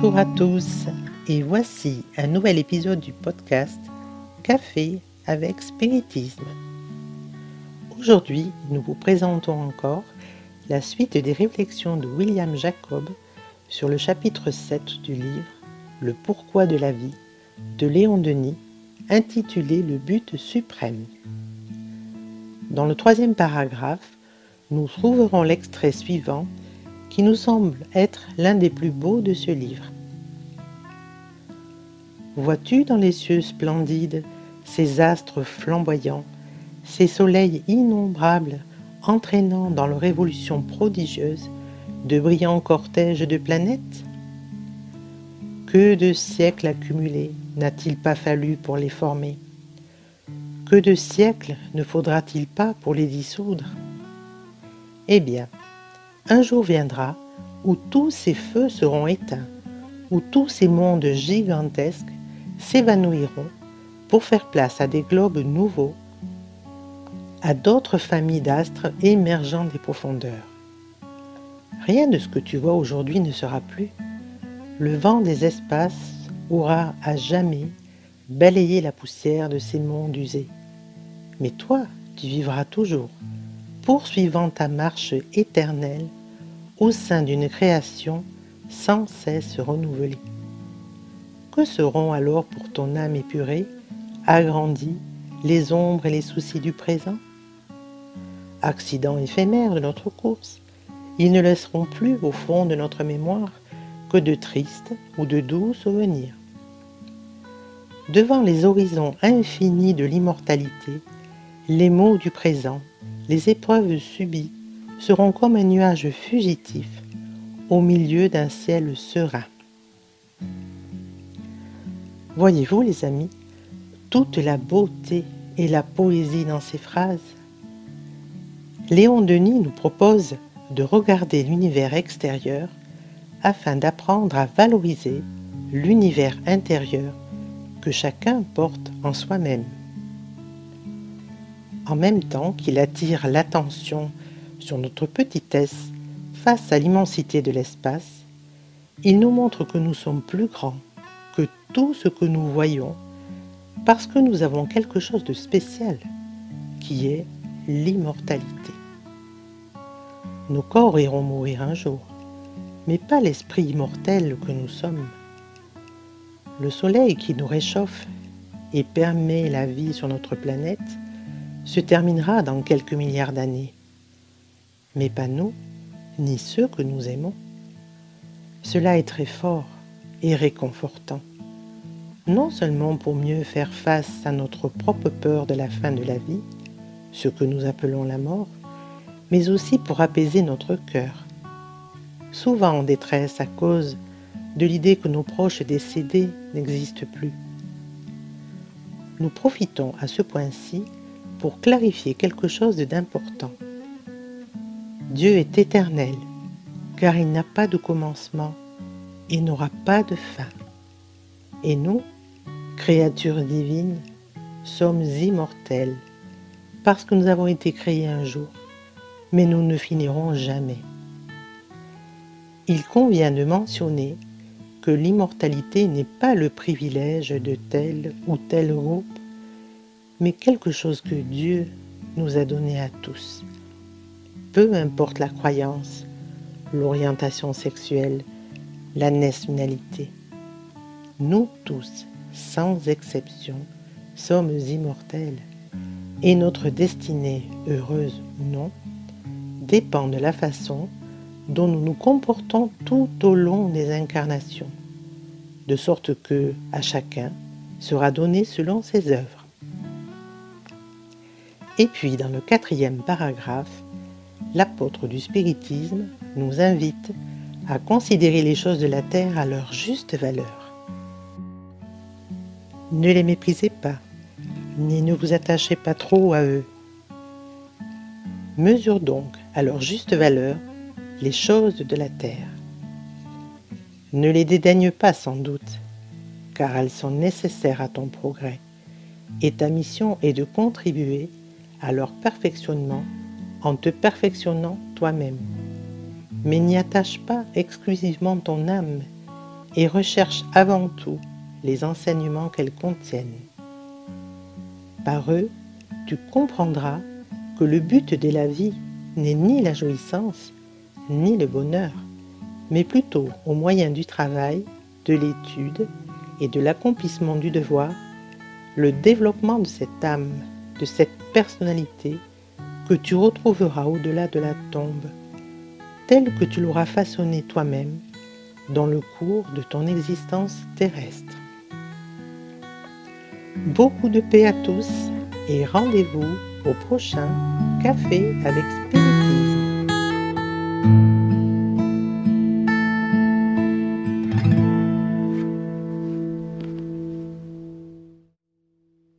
Bonjour à tous et voici un nouvel épisode du podcast Café avec Spiritisme. Aujourd'hui, nous vous présentons encore la suite des réflexions de William Jacob sur le chapitre 7 du livre Le pourquoi de la vie de Léon Denis, intitulé Le but suprême. Dans le troisième paragraphe, nous trouverons l'extrait suivant qui nous semble être l'un des plus beaux de ce livre. Vois-tu dans les cieux splendides ces astres flamboyants, ces soleils innombrables entraînant dans leur évolution prodigieuse de brillants cortèges de planètes? Que de siècles accumulés n'a-t-il pas fallu pour les former? Que de siècles ne faudra-t-il pas pour les dissoudre? Eh bien, un jour viendra où tous ces feux seront éteints, où tous ces mondes gigantesques s'évanouiront pour faire place à des globes nouveaux, à d'autres familles d'astres émergeant des profondeurs. Rien de ce que tu vois aujourd'hui ne sera plus. Le vent des espaces aura à jamais balayé la poussière de ces mondes usés. Mais toi, tu vivras toujours, poursuivant ta marche éternelle au sein d'une création sans cesse renouvelée. Que seront alors pour ton âme épurée, agrandie, les ombres et les soucis du présent? Accidents éphémères de notre course, ils ne laisseront plus au fond de notre mémoire que de tristes ou de doux souvenirs. Devant les horizons infinis de l'immortalité, les maux du présent, les épreuves subies, seront comme un nuage fugitif au milieu d'un ciel serein. Voyez-vous les amis, toute la beauté et la poésie dans ces phrases? Léon Denis nous propose de regarder l'univers extérieur afin d'apprendre à valoriser l'univers intérieur que chacun porte en soi-même. En même temps qu'il attire l'attention sur notre petitesse face à l'immensité de l'espace, il nous montre que nous sommes plus grands que tout ce que nous voyons parce que nous avons quelque chose de spécial qui est l'immortalité. Nos corps iront mourir un jour, mais pas l'esprit immortel que nous sommes. Le soleil qui nous réchauffe et permet la vie sur notre planète se terminera dans quelques milliards d'années mais pas nous, ni ceux que nous aimons. Cela est très fort et réconfortant, non seulement pour mieux faire face à notre propre peur de la fin de la vie, ce que nous appelons la mort, mais aussi pour apaiser notre cœur, souvent en détresse à cause de l'idée que nos proches décédés n'existent plus. Nous profitons à ce point-ci pour clarifier quelque chose d'important. Dieu est éternel, car il n'a pas de commencement et n'aura pas de fin. Et nous, créatures divines, sommes immortels, parce que nous avons été créés un jour, mais nous ne finirons jamais. Il convient de mentionner que l'immortalité n'est pas le privilège de tel ou tel groupe, mais quelque chose que Dieu nous a donné à tous peu importe la croyance, l'orientation sexuelle, la nationalité. Nous tous, sans exception, sommes immortels et notre destinée, heureuse ou non, dépend de la façon dont nous nous comportons tout au long des incarnations, de sorte que, à chacun, sera donné selon ses œuvres. Et puis, dans le quatrième paragraphe, l'apôtre du spiritisme nous invite à considérer les choses de la terre à leur juste valeur. Ne les méprisez pas, ni ne vous attachez pas trop à eux. Mesure donc à leur juste valeur les choses de la terre. Ne les dédaigne pas sans doute, car elles sont nécessaires à ton progrès, et ta mission est de contribuer à leur perfectionnement en te perfectionnant toi-même. Mais n'y attache pas exclusivement ton âme et recherche avant tout les enseignements qu'elles contiennent. Par eux, tu comprendras que le but de la vie n'est ni la jouissance, ni le bonheur, mais plutôt au moyen du travail, de l'étude et de l'accomplissement du devoir, le développement de cette âme, de cette personnalité que tu retrouveras au-delà de la tombe, telle que tu l'auras façonnée toi-même dans le cours de ton existence terrestre. Beaucoup de paix à tous et rendez-vous au prochain Café avec